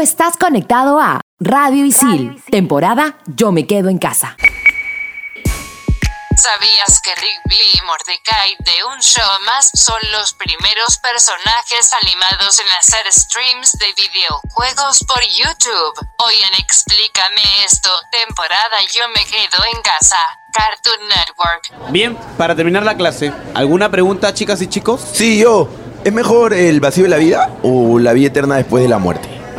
estás conectado a Radio Isil, temporada Yo me quedo en casa. ¿Sabías que Rigby y Mordecai de un show más son los primeros personajes animados en hacer streams de videojuegos por YouTube? Hoy en Explícame esto, temporada Yo me quedo en casa. Cartoon Network. Bien, para terminar la clase, ¿alguna pregunta, chicas y chicos? Sí, yo. ¿Es mejor el vacío de la vida o la vida eterna después de la muerte?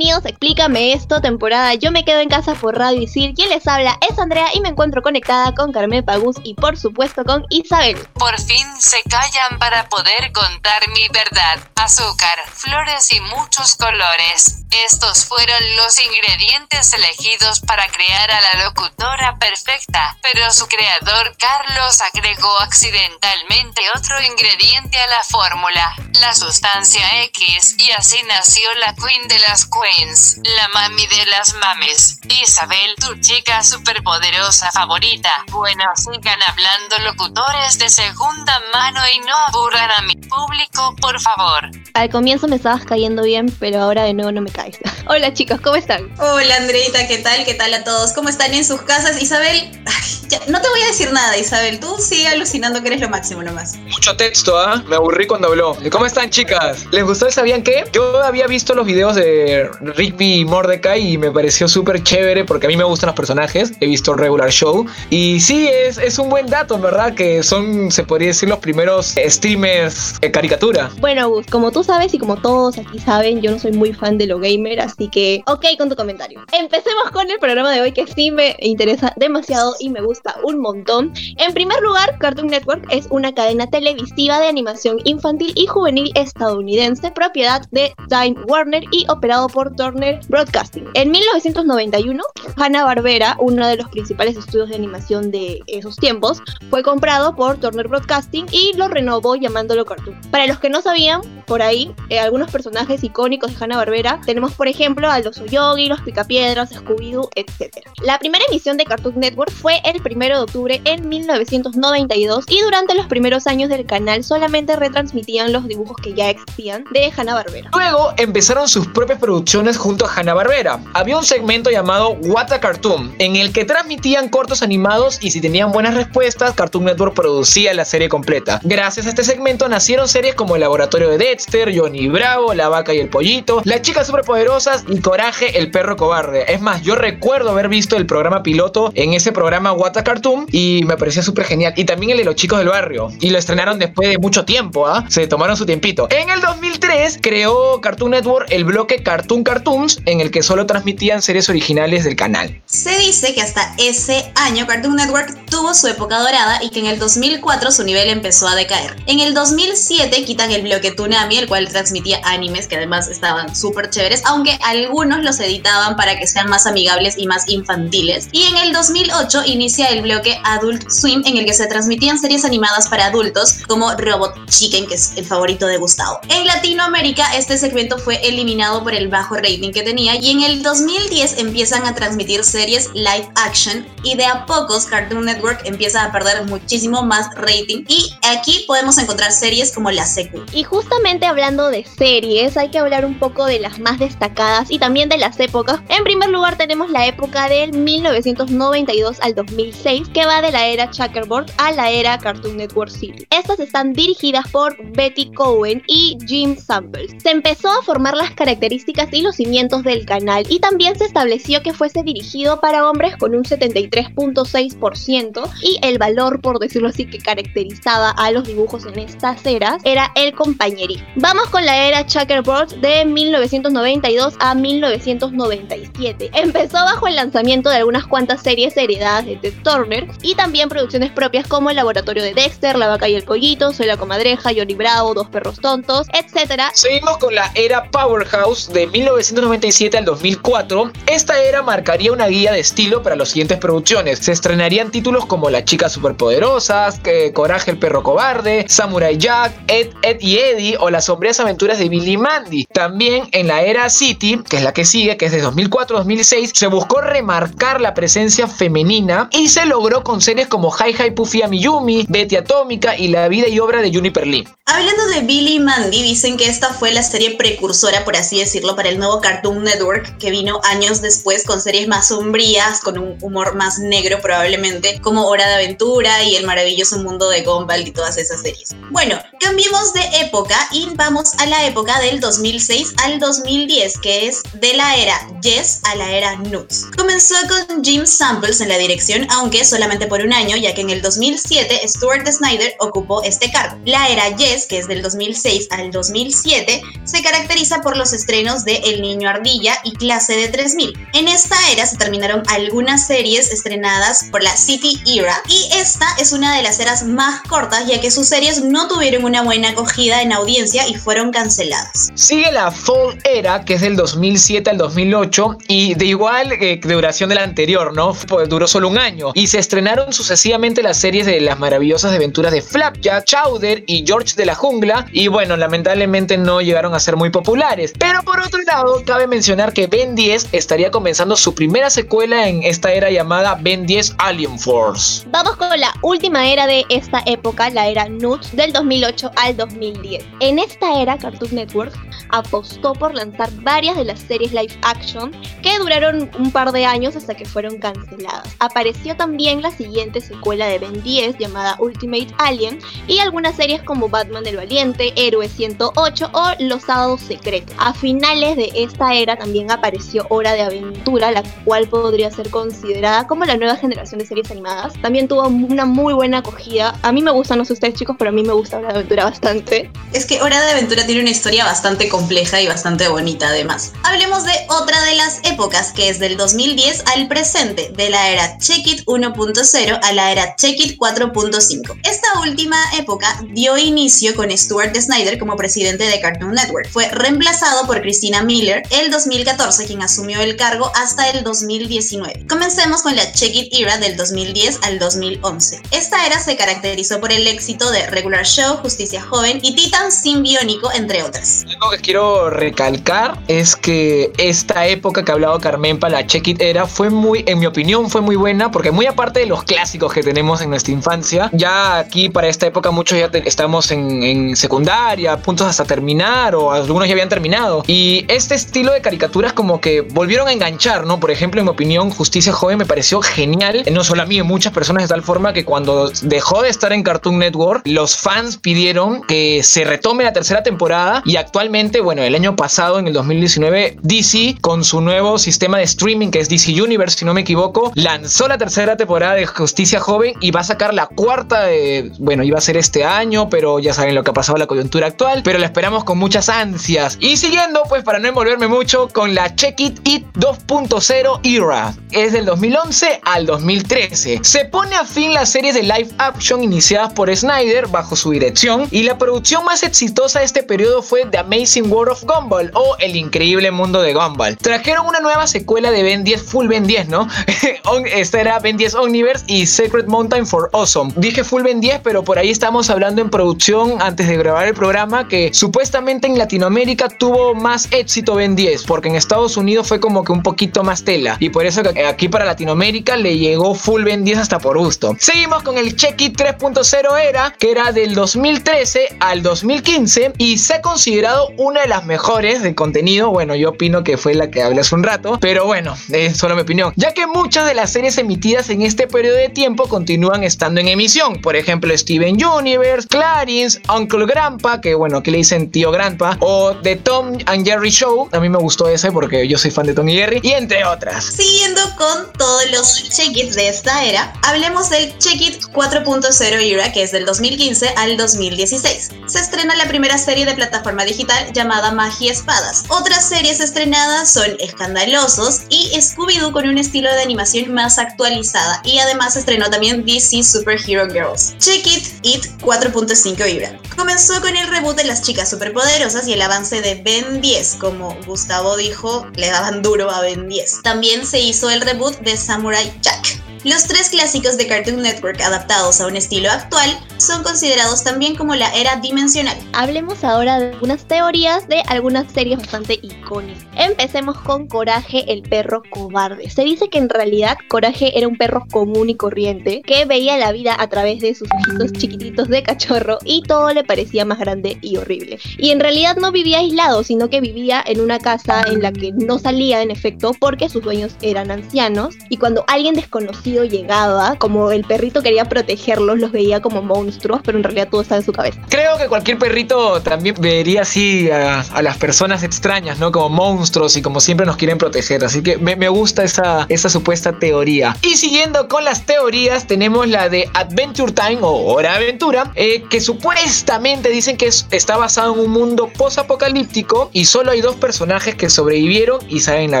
Bienvenidos, explícame esto, temporada Yo me quedo en casa por Radio Isil. Quien les habla es Andrea y me encuentro conectada con Carmen Pagus y por supuesto con Isabel. Por fin se callan para poder contar mi verdad. Azúcar, flores y muchos colores. Estos fueron los ingredientes elegidos para crear a la locutora perfecta, pero su creador Carlos agregó accidentalmente otro ingrediente a la fórmula, la sustancia X, y así nació la Queen de las La mami de las mames. Isabel, tu chica superpoderosa favorita. Bueno, sigan hablando locutores de segunda mano y no aburran a mi público, por favor. Al comienzo me estabas cayendo bien, pero ahora de nuevo no me caes. Hola chicos, ¿cómo están? Hola Andreita, ¿qué tal? ¿Qué tal a todos? ¿Cómo están en sus casas? Isabel, ay, ya, no te voy a decir nada, Isabel. Tú sigue alucinando que eres lo máximo nomás. Mucho texto, ¿ah? Me aburrí cuando habló. ¿Cómo están, chicas? ¿Les gustó el sabían qué? Yo había visto los videos de Rigby y Mordecai y me pareció súper chévere porque a mí me gustan los personajes. He visto el regular show. Y sí, es, es un buen dato, verdad, que son, se podría decir, los primeros streamers de caricatura. Bueno, Gus, como tú sabes y como todos aquí saben, yo no soy muy fan de lo gamer, así que ok con tu comentario. Empecemos con el programa de hoy que sí me interesa demasiado y me gusta un montón. En primer lugar, Cartoon Network es una cadena televisiva de animación infantil y juvenil estadounidense, propiedad de Time Warner y operado por Turner Broadcasting. En 1991, Hanna-Barbera, uno de los principales estudios de animación de esos tiempos, fue comprado por Turner Broadcasting y lo renovó llamándolo Cartoon. Para los que no sabían, por ahí, eh, algunos personajes icónicos de Hanna-Barbera, tenemos por ejemplo a los Oyogi, los Picapiedras, Scooby-Doo, etc. La primera emisión de Cartoon Network fue el 1 de octubre en 1992 y durante los primeros años del canal solamente retransmitían los dibujos que ya existían de Hanna-Barbera. Luego empezaron sus propias producciones junto a Hanna-Barbera. Había un segmento llamado What a Cartoon, en el que transmitían cortos animados y si tenían buenas respuestas, Cartoon Network producía la serie completa. Gracias a este segmento nacieron series como El Laboratorio de Dexter, Johnny Bravo, La Vaca y el Pollito, Las Chicas Superpoderosas y Coraje, el Perro Cobarde. Es más, yo recuerdo haber visto el programa piloto en ese programa What a Cartoon y me parecía súper genial. Y también el de los chicos del barrio. Y lo estrenaron después de mucho tiempo, ¿ah? Se tomaron su tiempito. En el 2003 creó Cartoon Network el bloque Cartoon Cartoons, en el que solo transmitían series originales del canal. Se dice que hasta ese año Cartoon Network tuvo su época dorada y que en el 2004 su nivel empezó a decaer. En el 2007 quitan el bloque Toonami, el cual transmitía animes que además estaban súper chéveres, aunque algunos los editaban para que sean más amigables y más infantiles. Y en el 2008 inicia el bloque Adult Swim, en el que se transmitían series animadas para adultos como Robot Chicken, que es el favorito de Gustavo. En Latinoamérica, este segmento fue eliminado por el bajo rating que tenía y en el 2010 empiezan a transmitir series live action y de a pocos Cartoon Network empieza a perder muchísimo más rating y aquí podemos encontrar series como La Secu. Y justamente hablando de series, hay que hablar un poco de las más destacadas y también de las épocas. En primer lugar tenemos la época del 1992 al 2006, que va de la era Checkerboard a la era Cartoon Network City. Estas están dirigidas por Betty Cohen y Jim Samples. Se empezó a formar las características y los cimientos del canal y también se estableció que fuese dirigido para hombres con un 73.6% ¿cierto? Y el valor, por decirlo así, que caracterizaba a los dibujos en estas eras era el compañerismo. Vamos con la era Checkerboard de 1992 a 1997. Empezó bajo el lanzamiento de algunas cuantas series heredadas de Ted Turner y también producciones propias como El Laboratorio de Dexter, La Vaca y el Pollito, Soy la Comadreja, Johnny Bravo, Dos Perros Tontos, etc. Seguimos con la era Powerhouse de 1997 al 2004. Esta era marcaría una guía de estilo para las siguientes producciones. Se estrenarían títulos como Las chicas superpoderosas, Coraje el perro cobarde, Samurai Jack, Ed, Ed y Eddie o Las sombrías aventuras de Billy Mandy. También en la era City, que es la que sigue, que es de 2004-2006, se buscó remarcar la presencia femenina y se logró con series como Hi Hi Puffy Amiyumi, Betty Atómica y la vida y obra de Juniper Lee. Hablando de Billy Mandy, dicen que esta fue la serie precursora, por así decirlo, para el nuevo Cartoon Network, que vino años después con series más sombrías, con un humor más negro probablemente, como Hora de Aventura y El maravilloso mundo de Gumball y todas esas series. Bueno, cambiemos de época y vamos a la época del 2006 al 2010, que es de la era Yes a la era Nuts. Comenzó con Jim Samples en la dirección, aunque solamente por un año, ya que en el 2007 Stuart Snyder ocupó este cargo. La era Yes, que es del 2006 al 2007, se caracteriza por los estrenos de El Niño Ardilla y Clase de 3000. En esta era se terminaron algunas series estrenadas por la City Era y esta es una de las eras más cortas ya que sus series no tuvieron una buena acogida en audiencia y fueron canceladas. Sigue la Fall Era, que es del 2007 al 2008 y de igual eh, duración de la anterior, ¿no? Pues duró solo un año y se estrenaron sucesivamente las series de las maravillosas aventuras de Flapjack, Chowder y George de la Jungla y bueno, lamentablemente no llegaron a ser muy populares. Pero por otro cabe mencionar que Ben 10 estaría comenzando su primera secuela en esta era llamada Ben 10 Alien Force. Vamos con la última era de esta época, la era Nuts del 2008 al 2010. En esta era Cartoon Network apostó por lanzar varias de las series live action que duraron un par de años hasta que fueron canceladas. Apareció también la siguiente secuela de Ben 10 llamada Ultimate Alien y algunas series como Batman el Valiente, Héroe 108 o Los Sábados Secretos. A finales de esta era también apareció Hora de Aventura, la cual podría ser considerada como la nueva generación de series animadas. También tuvo una muy buena acogida. A mí me gustan, no sé ustedes chicos, pero a mí me gusta Hora de Aventura bastante. Es que Hora de Aventura tiene una historia bastante compleja y bastante bonita además. Hablemos de otra de las épocas que es del 2010 al presente, de la era Check It 1.0 a la era Check It 4.5. Esta última época dio inicio con Stuart Snyder como presidente de Cartoon Network. Fue reemplazado por Christina Miller el 2014, quien asumió el cargo hasta el 2019. Comencemos con la Check It Era del 2010 al 2011. Esta era se caracterizó por el éxito de Regular Show, Justicia Joven y Titan Simbiónico, entre otras. Algo que quiero recalcar es que esta época que ha hablado Carmen para la Check It Era fue muy, en mi opinión, fue muy buena porque muy aparte de los clásicos que tenemos en nuestra infancia, ya aquí para esta época muchos ya estamos en, en secundaria, puntos hasta terminar o algunos ya habían terminado. Y este estilo de caricaturas como que volvieron a enganchar, ¿no? Por ejemplo, en mi opinión, Justicia Joven me pareció genial, no solo a mí, muchas personas de tal forma que cuando dejó de estar en Cartoon Network, los fans pidieron que se retome la tercera temporada y actualmente, bueno, el año pasado, en el 2019, DC, con su nuevo sistema de streaming que es DC Universe, si no me equivoco, lanzó la tercera temporada de Justicia Joven y va a sacar la cuarta de, bueno, iba a ser este año, pero ya saben lo que ha pasado la coyuntura actual, pero la esperamos con muchas ansias. Y siguiendo, pues para no envolverme mucho, con la Check It It 2.0 Era. Es del 2011 al 2013. Se pone a fin las series de live action iniciadas por Snyder bajo su dirección y la producción más exitosa de este periodo fue The Amazing World of Gumball o El Increíble Mundo de Gumball. Trajeron una nueva secuela de Ben 10, Full Ben 10, ¿no? Esta era Ben 10 Omniverse y Secret Mountain for Awesome. Dije Full Ben 10, pero por ahí estamos hablando en producción antes de grabar el programa que supuestamente en Latinoamérica tuvo más éxito Ben 10, porque en Estados Unidos fue como que un poquito más tela y por eso que aquí para Latinoamérica le llegó Full Ben 10 hasta por gusto. Seguimos con el Check It 3.0 era, que era del 2013 al 2015 y se ha considerado una de las mejores de contenido. Bueno, yo opino que fue la que hablé hace un rato, pero bueno, es solo mi opinión, ya que muchas de las series emitidas en este periodo de tiempo continúan estando en emisión. Por ejemplo, Steven Universe, Clarence, Uncle Grandpa, que bueno, aquí le dicen tío Grandpa, o The Tom and Jerry Show. A mí me gustó ese porque yo soy fan de Tom y y entre otras. Siguiendo con todos los check de esta era, hablemos del Check It 4.0 era, que es del 2015 al 2016. Se estrena la primera serie de plataforma digital llamada Magia Espadas. Otras series estrenadas son Escandalosos y Scooby-Doo con un estilo de animación más actualizada. Y además estrenó también DC Superhero Girls. Check It It 4.5 Ibra. Comenzó con el reboot de las chicas superpoderosas y el avance de Ben 10. Como Gustavo dijo, le daban duro a Ben 10. También se hizo el reboot de Samurai Jack. Los tres clásicos de Cartoon Network adaptados a un estilo actual son considerados también como la era dimensional. Hablemos ahora de algunas teorías de algunas series bastante icónicas. Empecemos con Coraje, el perro cobarde. Se dice que en realidad Coraje era un perro común y corriente que veía la vida a través de sus ojitos chiquititos de cachorro y todo le parecía más grande y horrible. Y en realidad no vivía aislado, sino que vivía en una casa en la que no salía en efecto porque sus dueños eran ancianos y cuando alguien desconocido llegaba, como el perrito quería protegerlos, los veía como monstruos, pero en realidad todo estaba en su cabeza. Creo que cualquier perrito también vería así a, las personas extrañas, ¿no? Como monstruos y como siempre nos quieren proteger. Así que me, gusta esa, esa supuesta teoría. Y siguiendo con las teorías, tenemos la de Adventure Time o Hora Aventura, eh, que supuestamente dicen que está basado en un mundo post-apocalíptico y solo hay dos personajes que sobrevivieron y saben la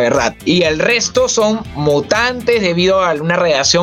verdad. Y el resto son mutantes debido a una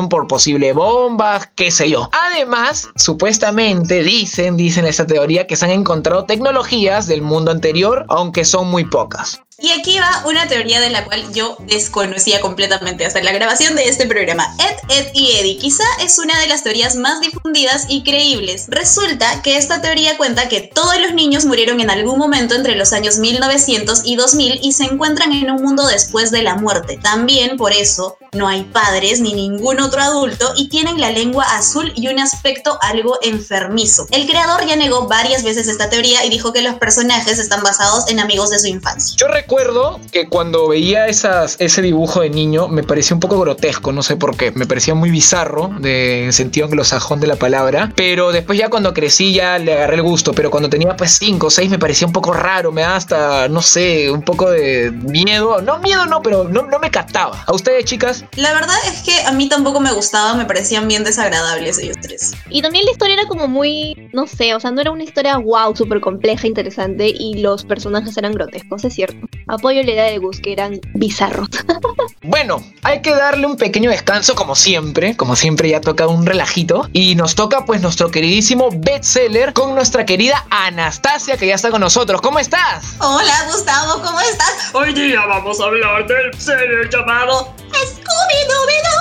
por posible bombas, qué sé yo. Además, supuestamente dicen, dicen esta teoría que se han encontrado tecnologías del mundo anterior, aunque son muy pocas. Y aquí va una teoría de la cual yo desconocía completamente hasta la grabación de este programa. Ed, Ed y Eddie quizá es una de las teorías más difundidas y creíbles. Resulta que esta teoría cuenta que todos los niños murieron en algún momento entre los años 1900 y 2000 y se encuentran en un mundo después de la muerte. También por eso no hay padres ni ningún otro adulto y tienen la lengua azul y un aspecto algo enfermizo. El creador ya negó varias veces esta teoría y dijo que los personajes están basados en amigos de su infancia. Recuerdo que cuando veía esas, ese dibujo de niño me parecía un poco grotesco, no sé por qué, me parecía muy bizarro de, en sentido anglosajón de la palabra, pero después ya cuando crecí ya le agarré el gusto, pero cuando tenía pues 5 o 6 me parecía un poco raro, me da hasta, no sé, un poco de miedo, no miedo no, pero no, no me captaba. ¿A ustedes chicas? La verdad es que a mí tampoco me gustaba, me parecían bien desagradables ellos tres. Y también la historia era como muy, no sé, o sea, no era una historia wow, súper compleja, interesante y los personajes eran grotescos, es cierto. Apoyo la idea de Gus, que eran bizarros. bueno, hay que darle un pequeño descanso como siempre. Como siempre ya toca un relajito. Y nos toca pues nuestro queridísimo bestseller con nuestra querida Anastasia que ya está con nosotros. ¿Cómo estás? Hola Gustavo, ¿cómo estás? Hoy día vamos a hablar del seller llamado Scooby-Dooby-Doo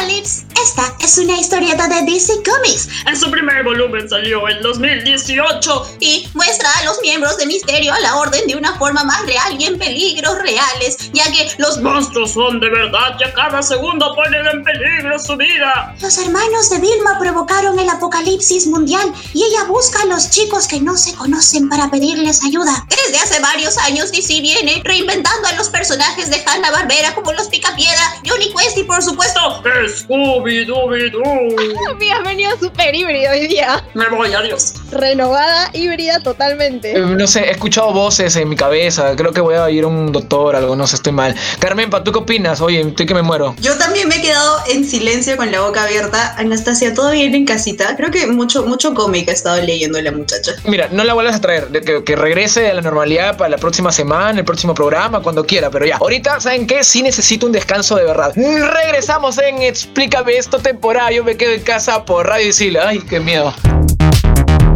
Apocalypse. Esta es una historieta de DC Comics. En su primer volumen salió en 2018 y muestra a los miembros de Misterio a la Orden de una forma más real y en peligros reales, ya que los monstruos son de verdad y a cada segundo ponen en peligro su vida. Los hermanos de Vilma provocaron el apocalipsis mundial y ella busca a los chicos que no se conocen para pedirles ayuda. Desde hace varios años DC viene reinventando a los personajes de Hanna-Barbera como los Picapiedra, Johnny Quest y por supuesto Scooby-Dooby-Doo. Bienvenido super híbrido hoy día. Me voy, adiós. Renovada, híbrida totalmente. Eh, no sé, he escuchado voces en mi cabeza. Creo que voy a ir a un doctor, algo, no sé, estoy mal. Carmen, ¿tú qué opinas? Oye, estoy que me muero. Yo también me he quedado en silencio con la boca abierta. Anastasia, ¿todo bien en casita? Creo que mucho, mucho cómic ha estado leyendo la muchacha. Mira, no la vuelvas a traer. Que, que regrese a la normalidad para la próxima semana, el próximo programa, cuando quiera. Pero ya, ahorita, ¿saben qué? Sí necesito un descanso de verdad. Regresamos en Explícame esto temporada. Yo me quedo en casa por Radio Isil. Ay, qué miedo.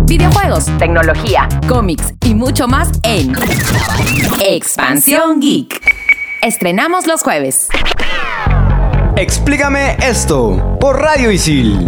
Videojuegos, tecnología, cómics y mucho más en Expansión Geek. Estrenamos los jueves. Explícame esto por Radio Isil.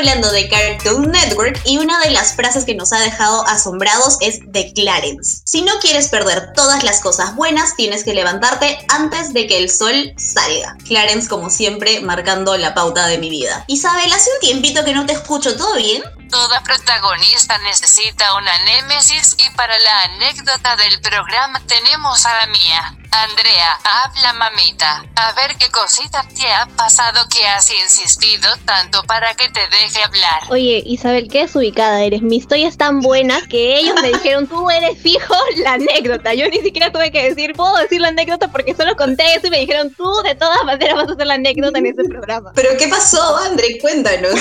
Hablando de Cartoon Network y una de las frases que nos ha dejado asombrados es de Clarence. Si no quieres perder todas las cosas buenas, tienes que levantarte antes de que el sol salga. Clarence, como siempre, marcando la pauta de mi vida. Isabel, hace un tiempito que no te escucho, ¿todo bien? Toda protagonista necesita una némesis y para la anécdota del programa tenemos a la mía. Andrea, habla mamita. A ver qué cosita te ha pasado que has insistido tanto para que te deje hablar. Oye, Isabel, qué desubicada eres. Mi historia es tan buena que ellos me dijeron, tú eres fijo la anécdota. Yo ni siquiera tuve que decir, puedo decir la anécdota porque solo conté eso y me dijeron, tú de todas maneras vas a hacer la anécdota en ese programa. Pero ¿qué pasó, André? Cuéntanos.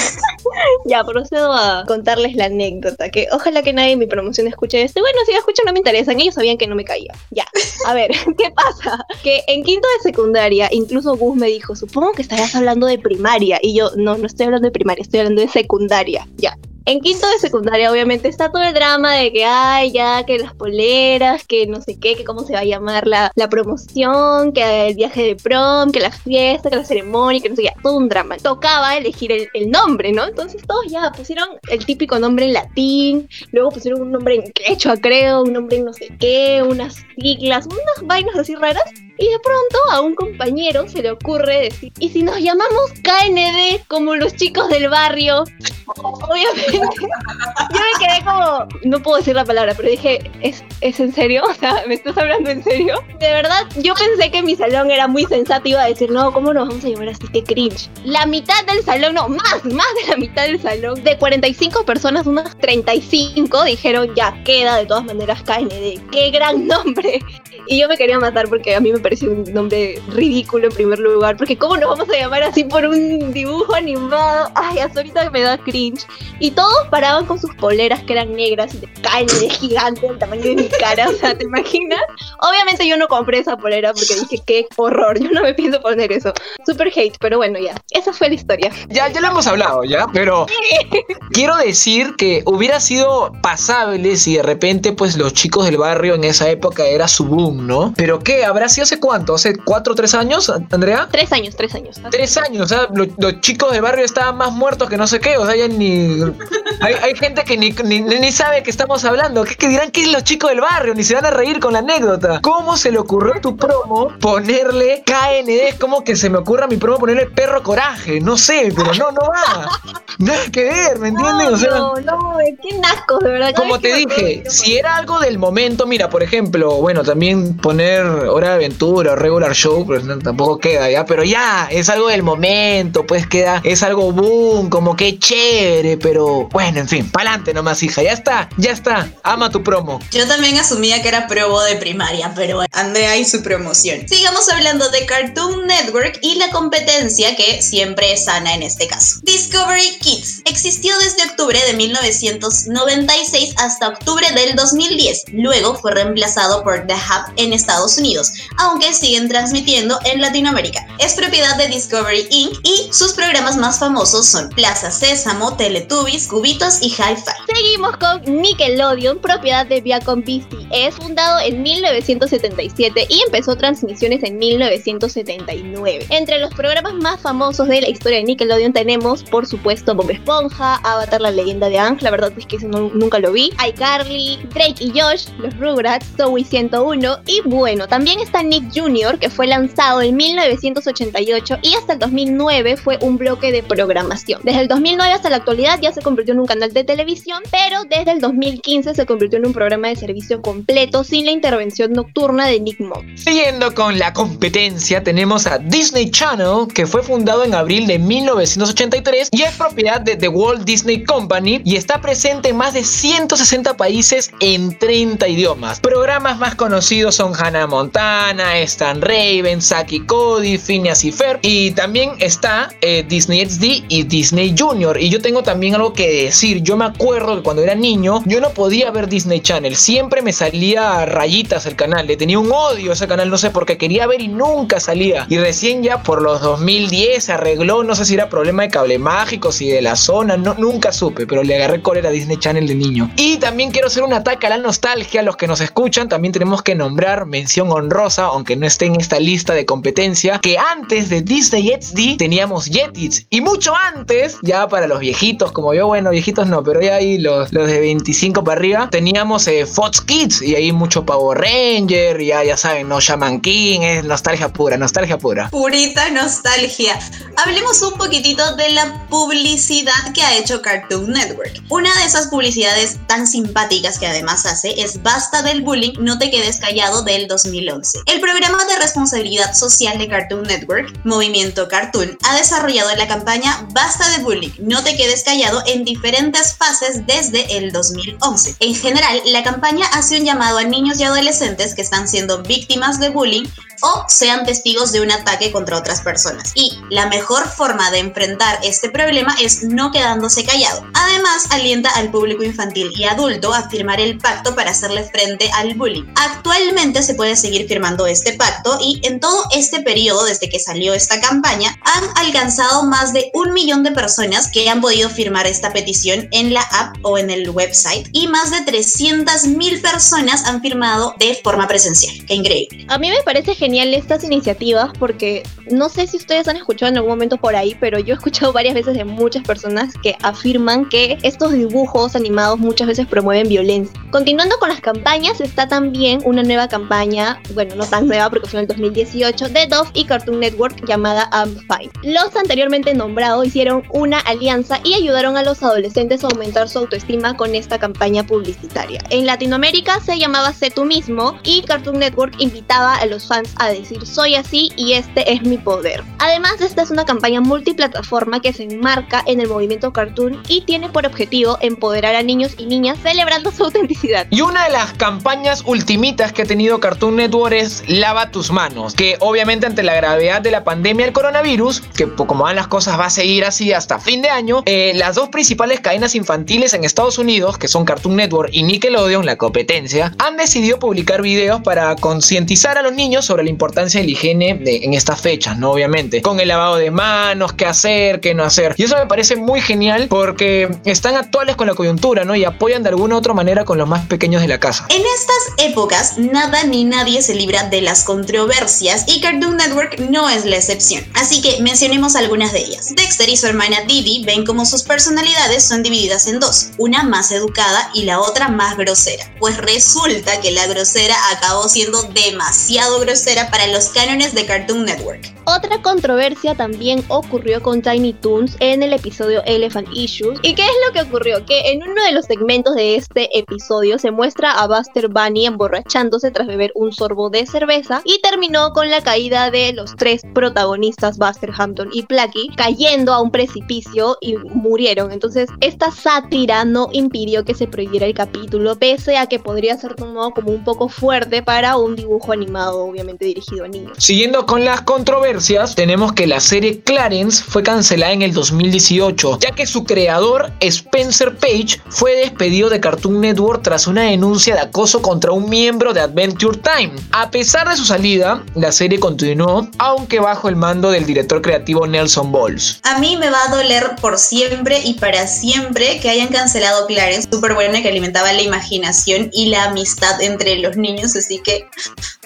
ya, procedo a contarles la anécdota, que ojalá que nadie en mi promoción escuche esto. Bueno, si lo escuchan no me interesan, ellos sabían que no me caía. Ya, a ver, ¿qué pasa? Que en quinto de secundaria, incluso Gus me dijo, supongo que estarías hablando de primaria. Y yo, no, no estoy hablando de primaria, estoy hablando de secundaria. Ya, en quinto de secundaria, obviamente, está todo el drama de que, ay, ya, que las poleras, que no sé qué, que cómo se va a llamar la, la promoción, que el viaje de prom, que la fiesta, que la ceremonia, que no sé qué, todo un drama. Tocaba elegir el, el nombre, ¿no? Entonces todos ya pusieron el típico nombre en latín, luego pusieron un nombre en quechua, creo, un nombre en no sé qué, unas siglas, unas vainas así raras. Y de pronto a un compañero se le ocurre decir, ¿y si nos llamamos KND como los chicos del barrio? Obviamente, yo me quedé como, no puedo decir la palabra, pero dije, ¿es, ¿es en serio? O sea, ¿me estás hablando en serio? De verdad, yo pensé que mi salón era muy sensato y iba a decir, no, ¿cómo nos vamos a llamar así? Qué cringe. La mitad del salón, no, más, más de la mitad del salón, de 45 personas, unas 35 dijeron, ya, queda de todas maneras KND. ¡Qué gran nombre! Y yo me quería matar porque a mí me pareció un nombre ridículo en primer lugar, porque ¿cómo nos vamos a llamar así por un dibujo animado? Ay, hasta ahorita me da cringe. Y todos paraban con sus poleras que eran negras y de KND gigante del tamaño de mi cara, o sea, ¿te imaginas? Obviamente yo no compré esa polera porque dije, qué horror, yo no me pienso poner eso. Super hate, pero bueno, ya, esa fue la historia. Ya, ya lo hemos hablado, ¿ya? Pero quiero decir que hubiera sido pasable si de repente, pues, los chicos del barrio en esa época era su boom, ¿no? Pero ¿qué? ¿Habrá sido hace cuánto? ¿Hace cuatro o tres años, Andrea? Tres años, tres años. Tres años, o sea, lo- los chicos del barrio estaban más muertos que no sé qué, o sea, ya ni... Hay, hay gente que ni, ni, ni sabe que estamos hablando, ¿qué, que dirán que es los chicos del barrio? Ni se van a reír con la anécdota. ¿Cómo se le ocurrió a tu promo ponerle KND? Es como que se me ocurra a mi promo ponerle perro coraje, no sé, pero no, no va. Nada que ver, ¿me entiendes? O sea, no, no, qué nasco, de verdad. Como que te dije, si era algo del momento, mira, por ejemplo, bueno, también poner Hora de Aventura o Regular Show, pues no, tampoco queda ya, pero ya, es algo del momento, pues queda, es algo boom, como que chévere, pero bueno, en fin, pa'lante nomás, hija, ya está, ya está, ama tu promo. Yo también asumía que era probo de primaria, pero Andrea y su promoción. Sigamos hablando de Cartoon Network y la competencia que siempre es sana en este caso. Discovery Kids existió desde octubre de 1996 hasta octubre del 2010. Luego fue reemplazado por The Hub en Estados Unidos, aunque siguen transmitiendo en Latinoamérica. Es propiedad de Discovery Inc. y sus programas más famosos son Plaza Sésamo, Teletubbies, Cubitos y Hi-Fi. Seguimos con Nickelodeon, propiedad de Viacom BCS, fundado en 1977 y empezó transmisiones en 1979. Entre los programas más famosos de la historia de Nickelodeon tenemos, por supuesto, Bob Esponja, Avatar, la leyenda de Aang, la verdad es que ese no- nunca lo vi, iCarly, Drake y Josh, los Rugrats, Zoey 101 y bueno, también está Nick Jr., que fue lanzado en 1988 y hasta el 2009 fue un bloque de programación. Desde el 2009 hasta la actualidad ya se convirtió en un canal de televisión, pero desde el 2015 se convirtió en un programa de servicio completo sin la intervención nocturna de Nick Mock. Siguiendo con la competencia, tenemos a Disney Channel, que fue fundado en abril de 1983 y es propiedad de The Walt Disney Company y está presente en más de 160 países en 30 idiomas. Programas más conocidos son Hannah Montana, Stan Raven, Saki Cody, Phineas y Ferb y también está eh, Disney XD y Disney Junior. Y yo tengo también algo que decir. Yo me acuerdo que cuando era niño yo no podía ver Disney Channel. Siempre me salía a rayitas el canal. Le tenía un odio ese canal, no sé por qué quería ver y nunca salía. Y recién ya por los 2010 se arregló. No sé si era problema de cable mágico, si de la zona. No, nunca supe, pero le agarré cólera a Disney Channel de niño. Y también quiero hacer un ataque a la nostalgia. Los que nos escuchan, también tenemos que nombrar mención honrosa, aunque no esté en esta lista de competencia, que antes de Disney XD teníamos Jetix. Y mucho antes, ya para los viejitos como yo, bueno, viejitos no, pero ya ahí los, los de 25 para arriba, teníamos eh, Fox Kids y ahí mucho Power Ranger, ya, ya saben, no Shaman King, es nostalgia pura, nostalgia pura. Purita nostalgia. hablemos un poquitito de la publicidad que ha hecho Cartoon Network. Una de esas publicidades tan simpáticas que además hace es Basta del bullying, no te quedes callado del 2011. El programa de responsabilidad social de Cartoon Network, Movimiento Cartoon, ha desarrollado la campaña Basta de bullying, no te quedes callado en diferentes fases desde el 2011. En general, la campaña hace un llamado a niños y adolescentes que están siendo víctimas de bullying o sean testigos de un ataque contra otras personas. Y la mejor forma de enfrentar este problema es no quedándose callado. Además, alienta al público infantil y adulto a firmar el pacto para hacerle frente al bullying. Actualmente se puede seguir firmando este pacto y en todo este periodo desde que salió esta campaña han alcanzado más de un millón de personas que han podido firmar esta petición en la app o en el website y más de 300 mil personas han firmado de forma presencial. Qué increíble. A mí me parece genial genial estas iniciativas porque no sé si ustedes han escuchado en algún momento por ahí, pero yo he escuchado varias veces de muchas personas que afirman que estos dibujos animados muchas veces promueven violencia. Continuando con las campañas, está también una nueva campaña, bueno, no tan nueva porque fue en el 2018, de Dove y Cartoon Network llamada I'm Fine. Los anteriormente nombrados hicieron una alianza y ayudaron a los adolescentes a aumentar su autoestima con esta campaña publicitaria. En Latinoamérica se llamaba Sé tú mismo y Cartoon Network invitaba a los fans a decir soy así y este es mi poder. Además, esta es una campaña multiplataforma que se enmarca en el movimiento cartoon y tiene por objetivo empoderar a niños y niñas celebrando su autenticidad. Y una de las campañas ultimitas que ha tenido Cartoon Network es Lava tus manos, que obviamente ante la gravedad de la pandemia del coronavirus, que como van las cosas va a seguir así hasta fin de año, eh, las dos principales cadenas infantiles en Estados Unidos, que son Cartoon Network y Nickelodeon, la competencia, han decidido publicar videos para concientizar a los niños sobre la importancia de la higiene en estas fechas, ¿no? Obviamente, con el lavado de manos, qué hacer, qué no hacer. Y eso me parece muy genial porque están actuales con la coyuntura, ¿no? Y apoyan de alguna u otra manera con los más pequeños de la casa. En estas épocas, nada ni nadie se libra de las controversias y Cartoon Network no es la excepción. Así que mencionemos algunas de ellas. Dexter y su hermana Didi ven como sus personalidades son divididas en dos, una más educada y la otra más grosera. Pues resulta que la grosera acabó siendo demasiado grosera para los cánones de Cartoon Network. Otra controversia también ocurrió con Tiny Toons en el episodio Elephant Issues. ¿Y qué es lo que ocurrió? Que en uno de los segmentos de este episodio se muestra a Buster Bunny emborrachándose tras beber un sorbo de cerveza y terminó con la caída de los tres protagonistas, Buster Hampton y Plucky, cayendo a un precipicio y murieron. Entonces, esta sátira no impidió que se prohibiera el capítulo, pese a que podría ser tomado como un poco fuerte para un dibujo animado, obviamente dirigido a niños. Siguiendo con las controversias, tenemos que la serie Clarence fue cancelada en el 2018, ya que su creador, Spencer Page, fue despedido de Cartoon Network tras una denuncia de acoso contra un miembro de Adventure Time. A pesar de su salida, la serie continuó, aunque bajo el mando del director creativo Nelson Balls. A mí me va a doler por siempre y para siempre que hayan cancelado Clarence, súper buena que alimentaba la imaginación y la amistad entre los niños, así que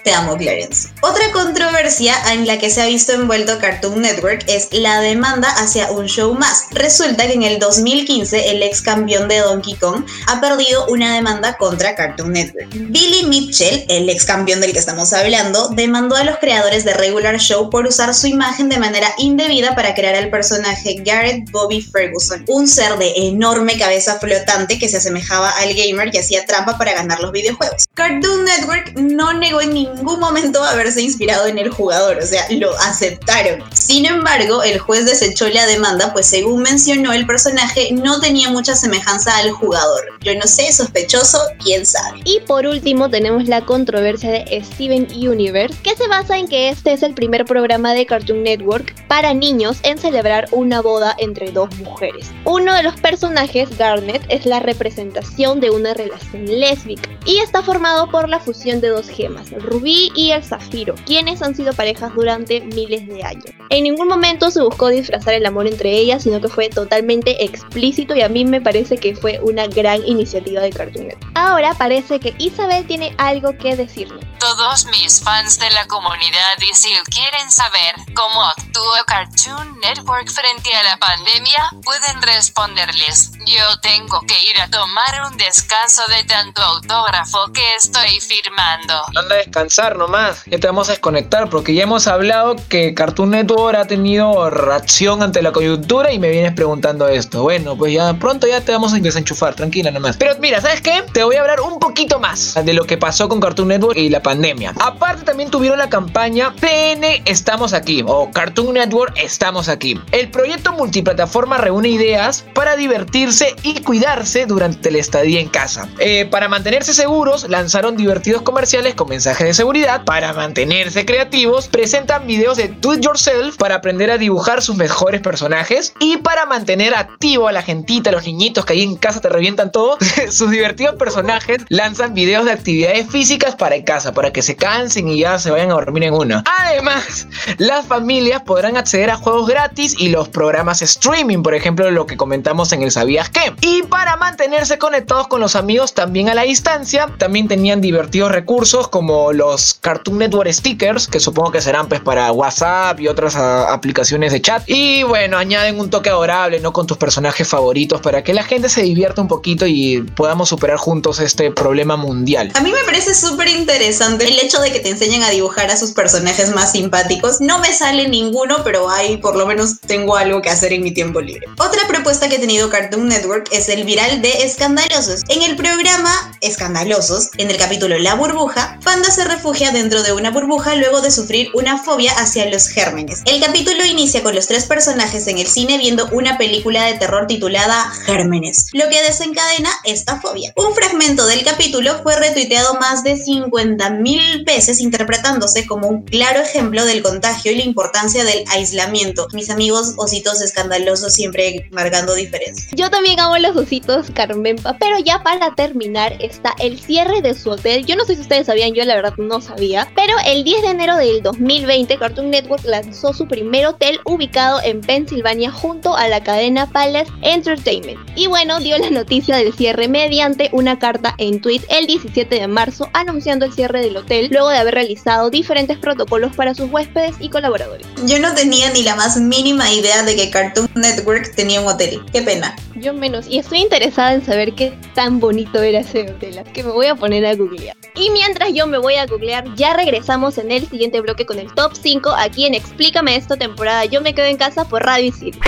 te amo, Clarence. Otra controversia en la que se ha visto envuelto Cartoon Network es la demanda hacia un show más. Resulta que en el 2015 el ex campeón de Donkey Kong ha perdido una demanda contra Cartoon Network. Billy Mitchell, el ex campeón del que estamos hablando, demandó a los creadores de Regular Show por usar su imagen de manera indebida para crear al personaje Garrett Bobby Ferguson, un ser de enorme cabeza flotante que se asemejaba al gamer y hacía trampa para ganar los videojuegos. Cartoon Network no negó en ningún momento haberse inspirado en el jugador, o sea, lo aceptaron. Sin embargo, el juez desechó la demanda, pues según mencionó, el personaje no tenía mucha semejanza al jugador. Yo no sé, sospechoso, quién sabe. Y por último tenemos la controversia de Steven Universe, que se basa en que este es el primer programa de Cartoon Network para niños en celebrar una boda entre dos mujeres. Uno de los personajes, Garnet, es la representación de una relación lésbica y está formado por la fusión de dos gemas, Rubí y el Zafiro, quienes han sido parejas durante miles de años. En ningún momento se buscó disfrazar el amor entre ellas, sino que fue totalmente explícito y a mí me parece que fue una gran iniciativa de Cartoon Network. Ahora parece que Isabel tiene algo que decirnos. todos mis fans de la comunidad y si quieren saber cómo actúa Cartoon Network frente a la pandemia, pueden responderles. Yo tengo que ir a tomar un descanso de tanto autógrafo que estoy firmando. Anda a descansar nomás, ya te vamos a desconectar porque ya hemos hablado que Cartoon Network ha tenido reacción ante la coyuntura y me vienes preguntando esto. Bueno, pues ya pronto ya te vamos a desenchufar, tranquila nomás. Pero mira, ¿sabes qué? Te voy a hablar un poquito más de lo que pasó con Cartoon Network y la pandemia. Aparte también tuvieron la campaña TN Estamos Aquí o Cartoon Network Estamos Aquí. El proyecto multiplataforma reúne ideas para divertirse y cuidarse durante la estadía en casa. Eh, para mantenerse seguros, lanzaron divertidos comerciales con mensajes de seguridad. Para mantenerse creativos, presentan videos de do it yourself para aprender a dibujar sus mejores personajes. Y para mantener activo a la gentita, a los niñitos que ahí en casa te revientan todo, sus divertidos personajes lanzan videos de actividades físicas para en casa, para que se cansen y ya se vayan a dormir en una. Además, las familias podrán acceder a juegos gratis y los programas streaming, por ejemplo, lo que comentamos en el Sabías qué. Y para mantenerse conectados con los amigos también a la distancia, también tenían divertidos recursos como los Cartoon Network stickers, que supongo que serán pues para WhatsApp y otras ah, aplicaciones de chat. Y bueno, añaden un toque adorable, ¿no? Con tus personajes favoritos para que la gente se divierta un poquito y podamos superar juntos este problema mundial. A mí me parece súper interesante el hecho de que te enseñen a dibujar a sus personajes más simpáticos. No me sale ninguno, pero ahí por lo menos tengo algo que hacer en mi tiempo libre. Otra propuesta que ha tenido Cartoon Network es el viral de Escandalosos. En el programa Escandalosos, en el capítulo La burbuja, Panda se refugia dentro de una burbuja luego de sufrir una fobia hacia los gérmenes. El capítulo inicia con los tres personajes en el cine viendo una película de terror titulada Gérmenes, lo que desencadena esta fobia. Un fragmento del capítulo fue retuiteado más de 50.000 veces interpretándose como un claro ejemplo del contagio y la importancia del aislamiento. Mis amigos ositos escandalosos siempre marcando diferencia. Yo también amo los ositos Carmenpa, pero ya para terminar está el cierre de su hotel. Yo no sé si ustedes sabían, yo la verdad no sabía, pero el 10 de enero del 2020 Cartoon Network lanzó su primer hotel ubicado en Pensilvania junto a la cadena Palace Entertainment. Y bueno, dio la noticia del cierre mediante una carta en tweet el 17 de marzo anunciando el cierre del hotel luego de haber realizado diferentes protocolos para sus huéspedes y colaboradores. Yo no tenía ni la más mínima idea de que Cartoon Network tenía un hotel. Qué pena. Yo menos. Y estoy interesada en saber qué tan bonito era ese hotel. Que me voy a poner a googlear. Y mientras yo me voy a googlear, ya regresamos en el siguiente bloque con el top 5 aquí en Explícame esto temporada Yo me quedo en casa por Radio Isil.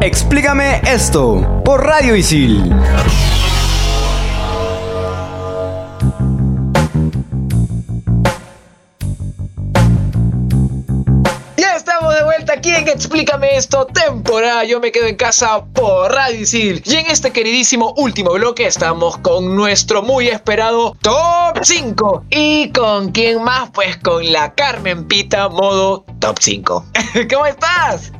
Explícame esto por Radio Isil. Explícame esto, temporada Yo me quedo en casa por Radio Isil. Y en este queridísimo último bloque estamos con nuestro muy esperado Top 5. ¿Y con quién más? Pues con la Carmen Pita, modo Top 5. ¿Cómo estás?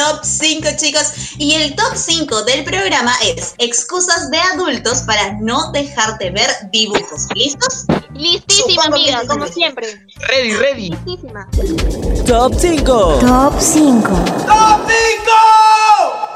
Top 5 chicos y el top 5 del programa es excusas de adultos para no dejarte ver dibujos. ¿Listos? Listísima, Supongo amiga, como siempre. Ready, ready. Listísima. Top 5. Top 5.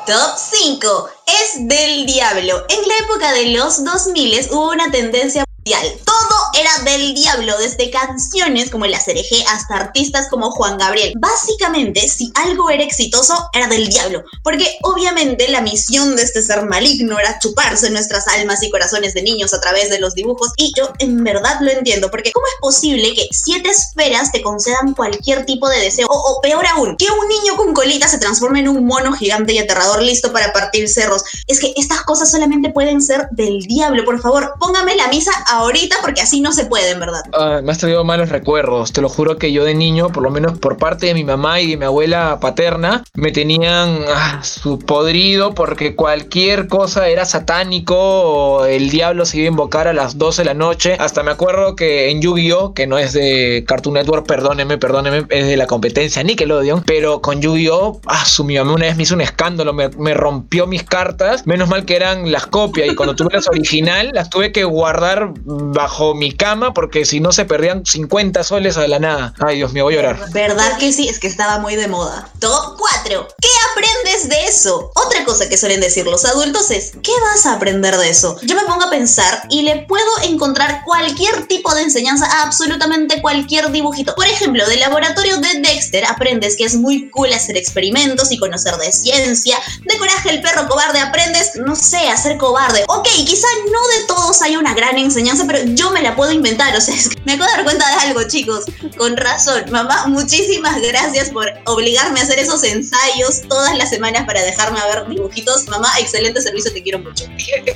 Top 5 es del diablo. En la época de los 2000 hubo una tendencia. Todo era del diablo, desde canciones como el Cereje hasta artistas como Juan Gabriel. Básicamente, si algo era exitoso, era del diablo. Porque obviamente la misión de este ser maligno era chuparse nuestras almas y corazones de niños a través de los dibujos. Y yo en verdad lo entiendo, porque ¿cómo es posible que siete esferas te concedan cualquier tipo de deseo? O, o peor aún, que un niño con colita se transforme en un mono gigante y aterrador listo para partir cerros. Es que estas cosas solamente pueden ser del diablo. Por favor, póngame la misa ahorita porque así no se puede, en verdad. Ah, me has traído malos recuerdos. Te lo juro que yo de niño, por lo menos por parte de mi mamá y de mi abuela paterna, me tenían ah, su podrido porque cualquier cosa era satánico o el diablo se iba a invocar a las 12 de la noche. Hasta me acuerdo que en Yu-Gi-Oh, que no es de Cartoon Network, perdóneme, perdóneme, es de la competencia Nickelodeon, pero con Yu-Gi-Oh, ah, su mi mamá una vez me hizo un escándalo, me, me rompió mis cartas. Menos mal que eran las copias y cuando tuve las original, las tuve que guardar bajo mi cama porque si no se perdían 50 soles a la nada. Ay, Dios mío, voy a llorar. ¿Verdad que sí? Es que estaba muy de moda. Top 4. ¿Qué aprendes de eso? Otra cosa que suelen decir los adultos es, ¿qué vas a aprender de eso? Yo me pongo a pensar y le puedo encontrar cualquier tipo de enseñanza a absolutamente cualquier dibujito. Por ejemplo, del laboratorio de Dexter aprendes que es muy cool hacer experimentos y conocer de ciencia. De coraje el perro cobarde aprendes, no sé, a ser cobarde. Ok, quizá no de todos hay una gran enseñanza, pero yo me la puedo inventar. O sea, me acabo de dar cuenta de algo, chicos. Con razón, mamá, muchísimas gracias por obligarme a hacer esos ensayos todas las semanas para dejarme a ver dibujitos. Mamá, excelente servicio, te quiero mucho.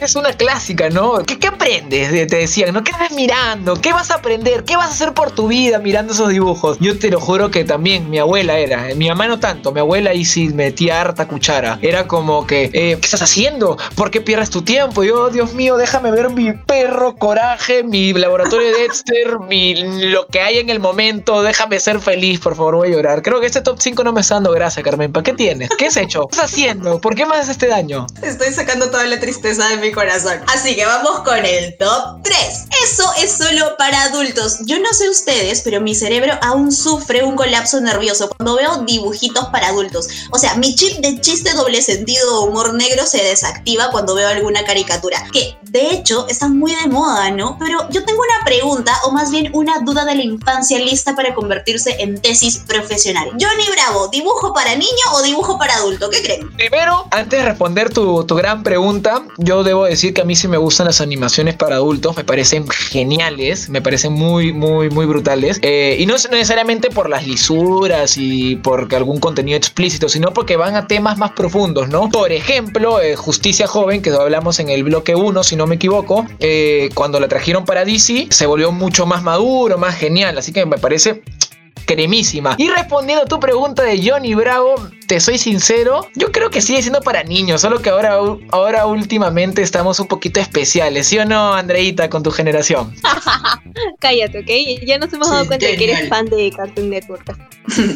Es una clásica, ¿no? ¿Qué, aprendes? Te decían, ¿no? ¿Qué estás mirando? ¿Qué vas a aprender? ¿Qué vas a hacer por tu vida mirando esos dibujos? Yo te lo juro que también mi abuela era, mi mamá no tanto, mi abuela ahí sí metía harta cuchara. Era como que, eh, ¿qué estás haciendo? ¿Por qué pierdes tu tiempo? Yo, Dios mío, déjame ver mi perro, mi laboratorio de Dexter, mi, lo que hay en el momento, déjame ser feliz, por favor, voy a llorar. Creo que este top 5 no me está dando gracia, Carmen. ¿Para qué tienes? ¿Qué has hecho? ¿Qué estás haciendo? ¿Por qué me haces este daño? Estoy sacando toda la tristeza de mi corazón. Así que vamos con el top 3. Es solo para adultos. Yo no sé ustedes, pero mi cerebro aún sufre un colapso nervioso cuando veo dibujitos para adultos. O sea, mi chip de chiste doble sentido o humor negro se desactiva cuando veo alguna caricatura. Que de hecho están muy de moda, ¿no? Pero yo tengo una pregunta o más bien una duda de la infancia lista para convertirse en tesis profesional. Johnny Bravo, ¿dibujo para niño o dibujo para adulto? ¿Qué creen? Primero, antes de responder tu, tu gran pregunta, yo debo decir que a mí sí me gustan las animaciones para adultos, me parecen geniales, me parecen muy, muy, muy brutales. Eh, y no es necesariamente por las lisuras y porque algún contenido explícito, sino porque van a temas más profundos, ¿no? Por ejemplo, eh, Justicia Joven, que hablamos en el bloque 1, si no me equivoco, eh, cuando la trajeron para DC, se volvió mucho más maduro, más genial, así que me parece cremísima. Y respondiendo a tu pregunta de Johnny Bravo, te soy sincero, yo creo que sigue siendo para niños, solo que ahora, ahora últimamente estamos un poquito especiales, ¿sí o no, Andreita, con tu generación? Cállate, ¿ok? Ya nos hemos dado cuenta de que eres fan de Cartoon Network.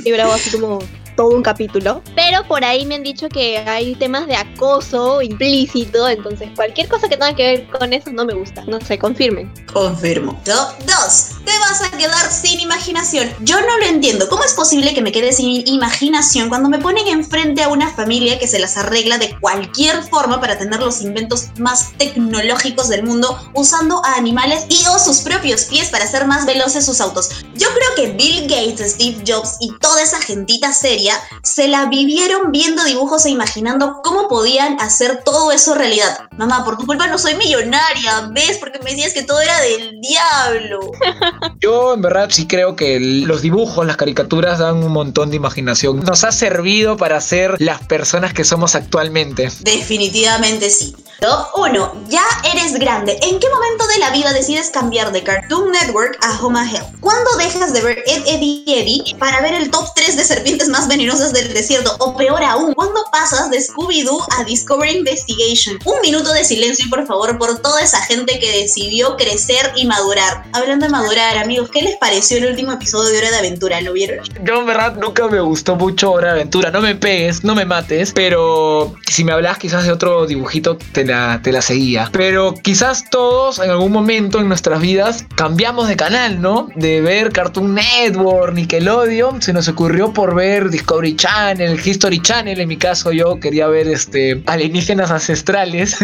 Y Bravo así como todo un capítulo. Pero por ahí me han dicho que hay temas de acoso implícito, entonces cualquier cosa que tenga que ver con eso no me gusta. No sé, confirmen. Confirmo. Top 2. Te vas a quedar sin imaginación. Yo no lo entiendo. ¿Cómo es posible que me quede sin imaginación cuando me ponen enfrente a una familia que se las arregla de cualquier forma para tener los inventos más tecnológicos del mundo usando a animales y o sus propios pies para hacer más veloces sus autos? Yo creo que Bill Gates, Steve Jobs y toda esa gentita seria se la vivieron viendo dibujos e imaginando cómo podían hacer todo eso realidad. Mamá, por tu culpa no soy millonaria, ¿ves? Porque me decías que todo era del diablo. Yo en verdad sí creo que los dibujos, las caricaturas dan un montón de imaginación. Nos ha servido para ser las personas que somos actualmente. Definitivamente sí. Top 1. Ya eres grande. ¿En qué momento de la vida decides cambiar de Cartoon Network a Home and Health? ¿Cuándo dejas de ver Ed, Eddie Eddie para ver el top 3 de serpientes más venenosas del desierto? O peor aún, ¿cuándo pasas de Scooby-Doo a Discovery Investigation? Un minuto de silencio, por favor, por toda esa gente que decidió crecer y madurar. Hablando de madurar, amigos, ¿qué les pareció el último episodio de Hora de Aventura? ¿Lo vieron? Yo en verdad nunca me gustó mucho Hora de Aventura. No me pegues, no me mates, pero si me hablas quizás de otro dibujito, te la, te la seguía. Pero quizás todos en algún momento en nuestras vidas cambiamos de canal, ¿no? De ver Cartoon Network, Nickelodeon, se nos ocurrió por ver Discovery Channel, History Channel, en mi caso yo quería ver este alienígenas ancestrales.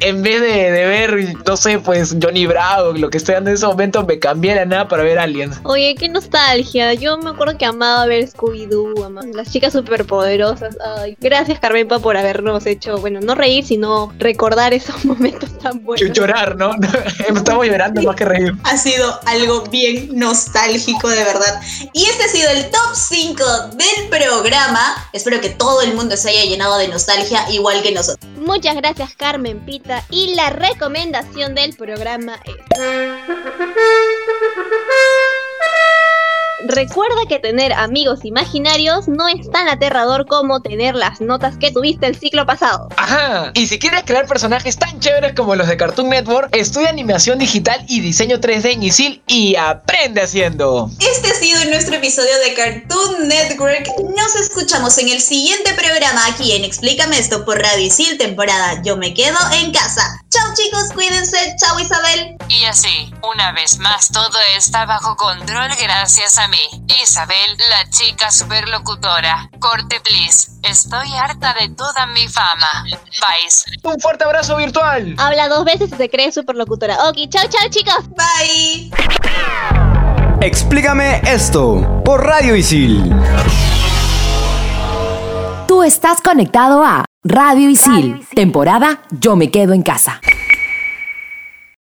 en vez de, de, ver, no sé, pues Johnny Bravo, lo que estoy dando en ese momento, me cambié la nada para ver Aliens. Oye, qué nostalgia. Yo me acuerdo que amaba ver Scooby-Doo, amaba las chicas superpoderosas. Ay, gracias, Carmenpa, por habernos hecho, bueno, no reír, sino recordar esos momentos tan buenos. Llorar, ¿no? Estamos llorando más que reír. Ha sido algo bien nostálgico, de verdad. Y este ha sido el top 5 del programa. Espero que todo el mundo se haya llenado de nostalgia, igual que nosotros. Muchas gracias, Carmen Pita. Y la recomendación del programa es. Recuerda que tener amigos imaginarios no es tan aterrador como tener las notas que tuviste el ciclo pasado. Ajá. Y si quieres crear personajes tan chéveres como los de Cartoon Network, estudia animación digital y diseño 3D en ISIL y aprende haciendo. Este ha sido nuestro episodio de Cartoon Network. Nos escuchamos en el siguiente programa aquí en Explícame esto por Radio ISIL, temporada Yo me quedo en casa. Chao chicos, cuídense. Chao Isabel. Y así, una vez más, todo está bajo control gracias a mí. Isabel, la chica superlocutora. Corte, please. Estoy harta de toda mi fama. Bye. Un fuerte abrazo virtual. Habla dos veces y se cree superlocutora. Ok, chao, chao, chicos. Bye. Explícame esto por Radio Isil. Tú estás conectado a Radio Isil, temporada Yo me quedo en casa.